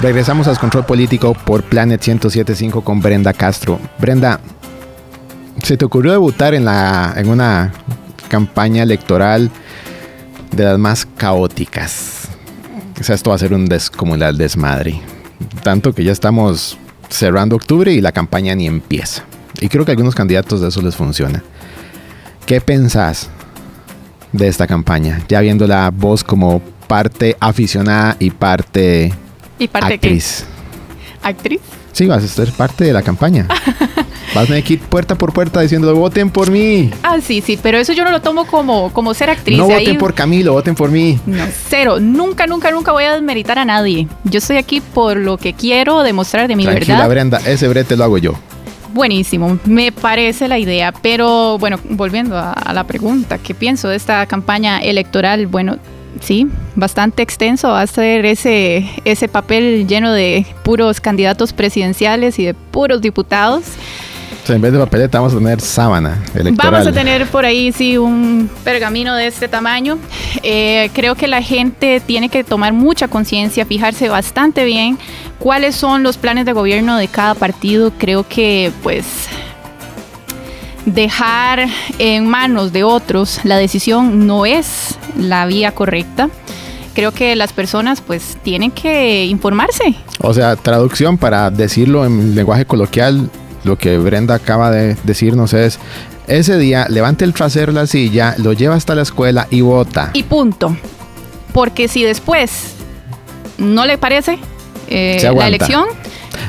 Regresamos al control político por Planet 1075 con Brenda Castro. Brenda, ¿se te ocurrió debutar en, la, en una campaña electoral de las más caóticas? O sea, esto va a ser un descomunal desmadre. Tanto que ya estamos cerrando octubre y la campaña ni empieza. Y creo que a algunos candidatos de eso les funciona. ¿Qué pensás de esta campaña? Ya viendo la voz como parte aficionada y parte ¿Y parte actriz. qué? ¿Actriz? Sí, vas a ser parte de la campaña. vas a ir puerta por puerta diciendo voten por mí. Ah, sí, sí, pero eso yo no lo tomo como, como ser actriz. No Ahí- voten por Camilo, voten por mí. No, cero. Nunca, nunca, nunca voy a desmeritar a nadie. Yo estoy aquí por lo que quiero demostrar de mi Tranquila, verdad. Brenda, ese brete lo hago yo. Buenísimo, me parece la idea, pero bueno, volviendo a, a la pregunta, ¿qué pienso de esta campaña electoral? Bueno, sí, bastante extenso, va a ser ese, ese papel lleno de puros candidatos presidenciales y de puros diputados. O sea, en vez de papeleta vamos a tener sábana electoral. Vamos a tener por ahí, sí, un pergamino de este tamaño. Eh, creo que la gente tiene que tomar mucha conciencia, fijarse bastante bien cuáles son los planes de gobierno de cada partido. Creo que, pues, dejar en manos de otros la decisión no es la vía correcta. Creo que las personas, pues, tienen que informarse. O sea, traducción para decirlo en lenguaje coloquial, lo que Brenda acaba de decirnos es, ese día levante el trasero de la silla, lo lleva hasta la escuela y vota. Y punto. Porque si después no le parece eh, la elección,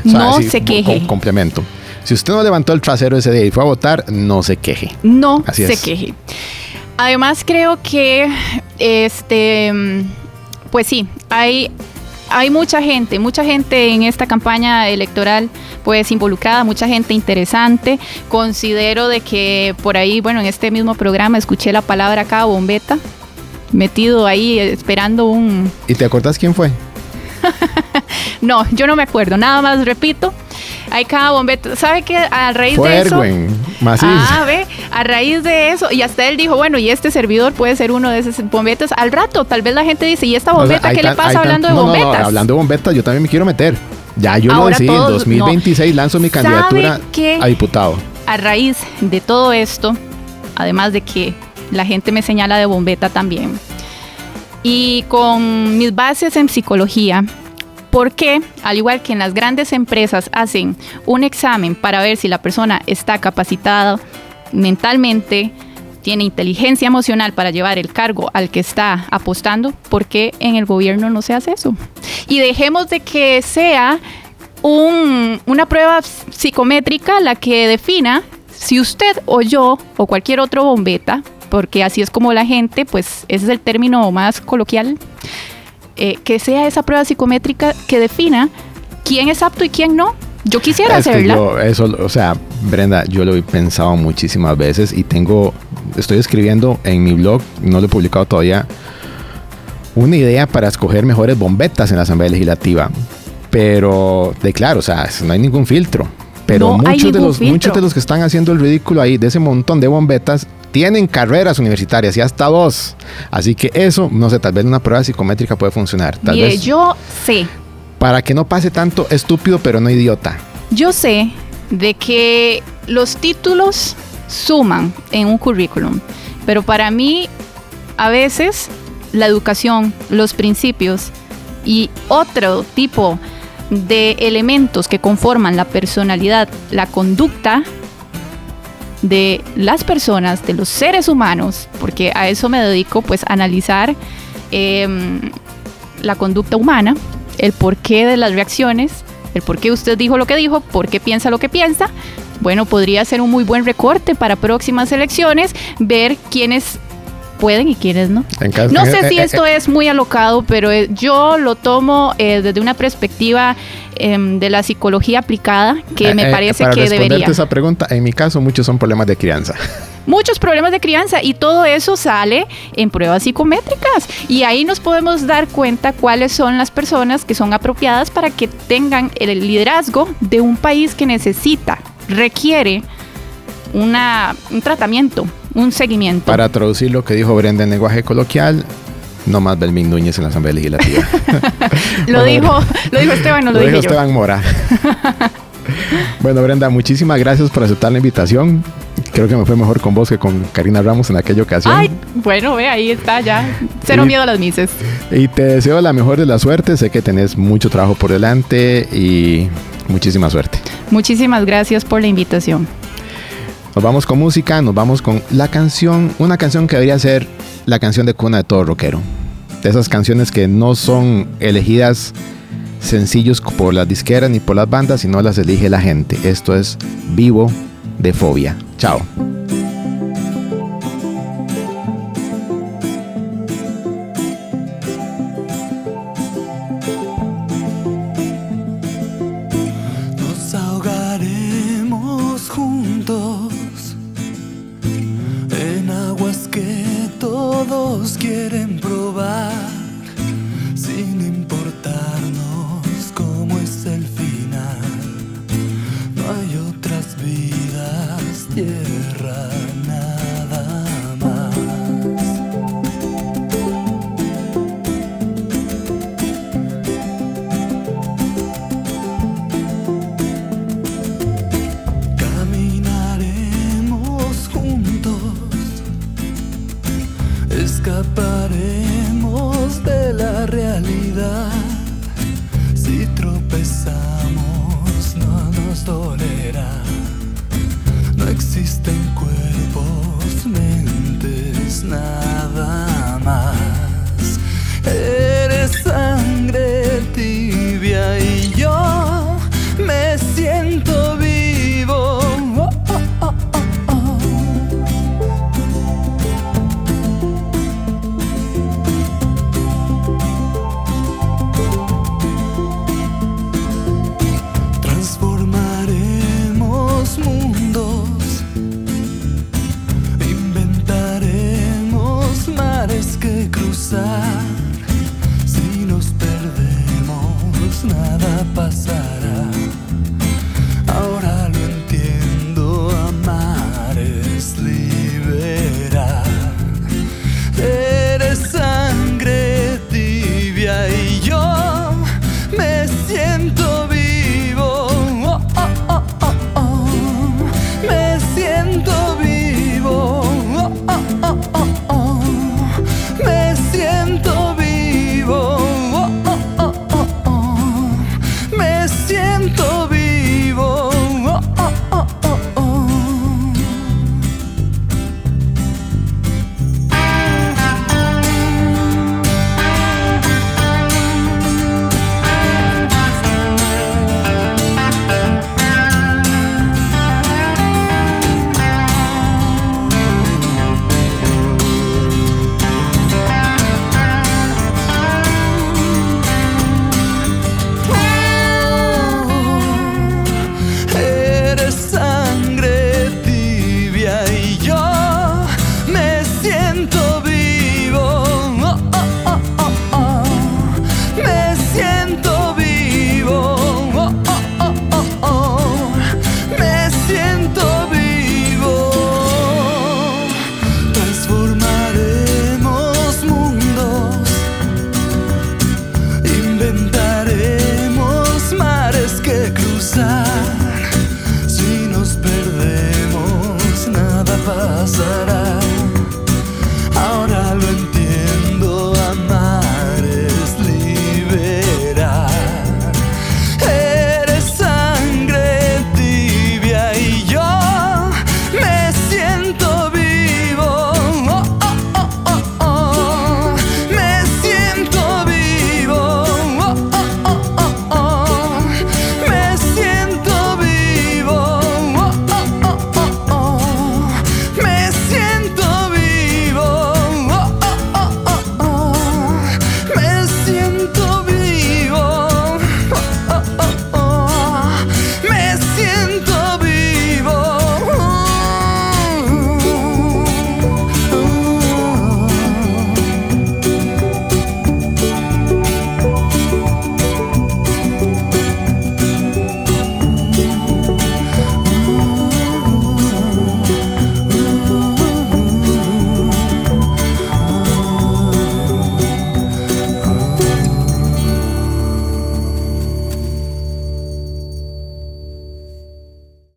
O sea, no se queje. complemento. Si usted no levantó el trasero ese día y fue a votar, no se queje. No Así se es. queje. Además, creo que este pues sí, hay, hay mucha gente, mucha gente en esta campaña electoral pues involucrada, mucha gente interesante. Considero de que por ahí, bueno, en este mismo programa escuché la palabra acá, bombeta, metido ahí esperando un... ¿Y te acordás quién fue? No, yo no me acuerdo, nada más repito. Hay cada bombeta. ¿Sabe que a raíz de eso... Ah, ve, a raíz de eso, y hasta él dijo, bueno, y este servidor puede ser uno de esos bombetas. Al rato, tal vez la gente dice, ¿y esta O sea, bombeta qué le pasa tan- hablando de no, no, no, bombetas? hablando de bombetas, yo también me quiero meter. Ya yo lo decidí, en todos- 2026 lanzo mi ¿Sabe candidatura qué? a diputado. A raíz de todo esto, además de que la gente me señala de bombeta también, y con mis bases en psicología, porque al igual que en las grandes empresas hacen un examen para ver si la persona está capacitada mentalmente, tiene inteligencia emocional para llevar el cargo al que está apostando, ¿por qué en el gobierno no se hace eso? Y dejemos de que sea un- una prueba psicométrica la que defina si usted o yo o cualquier otro bombeta, porque así es como la gente, pues ese es el término más coloquial, eh, que sea esa prueba psicométrica que defina quién es apto y quién no. Yo quisiera Es que hacerla. yo, eso, o sea, Brenda, yo lo he pensado muchísimas veces y tengo, estoy escribiendo en mi blog, no lo he publicado todavía, una idea para escoger mejores bombetas en la Asamblea Legislativa. Pero, de claro, o sea, no hay ningún filtro. Pero No muchos, de los, filtro. muchos de los que están haciendo el ridículo ahí, de ese montón de bombetas, tienen carreras universitarias y hasta dos. Así que eso, no sé, tal vez una prueba psicométrica puede funcionar. Tal Mire, vez yo sé, para que no pase tanto estúpido, pero no idiota. yo sé de que los títulos suman en un currículum, pero para mí a veces la educación, los principios y otro tipo de elementos que conforman la personalidad, la conducta de las personas, de los seres humanos, porque a eso me dedico, pues a analizar em, la conducta humana, el porqué de las reacciones, el por qué usted dijo lo que dijo, por qué piensa lo que piensa. Bueno, podría ser un muy buen recorte para próximas elecciones, ver quiénes pueden y quiénes no. No eh, sé eh, si eh, esto es muy alocado, pero eh, yo lo tomo eh, desde una perspectiva em, de la psicología aplicada que Eh, me eh, parece para que responderte debería. esa pregunta, en mi caso muchos son problemas de crianza. Muchos problemas de crianza y todo eso sale en pruebas psicométricas y ahí nos podemos dar cuenta cuáles son las personas que son apropiadas para que tengan el liderazgo de un país que necesita, requiere una, un tratamiento, un seguimiento. Para traducir lo que dijo Brenda en lenguaje coloquial, No más Belmín Núñez en la Asamblea Legislativa. lo, dijo, lo dijo Esteban, no lo, lo dije dijo yo. Esteban Mora. bueno, Brenda, muchísimas gracias por aceptar la invitación. Creo que me fue mejor con vos que con Karina Ramos en aquella ocasión. Ay, bueno, ve, ahí está ya. Cero Y- miedo a las mises. Y te deseo la mejor de la suerte. Sé que tenés mucho trabajo por delante y muchísima suerte. Muchísimas gracias por la invitación. Nos vamos con música, nos vamos con la canción, una canción que debería ser la canción de cuna de todo rockero. De esas canciones que no son elegidas sencillos por las disqueras ni por las bandas, sino las elige la gente. Esto es Vivo de Fobia. Chao.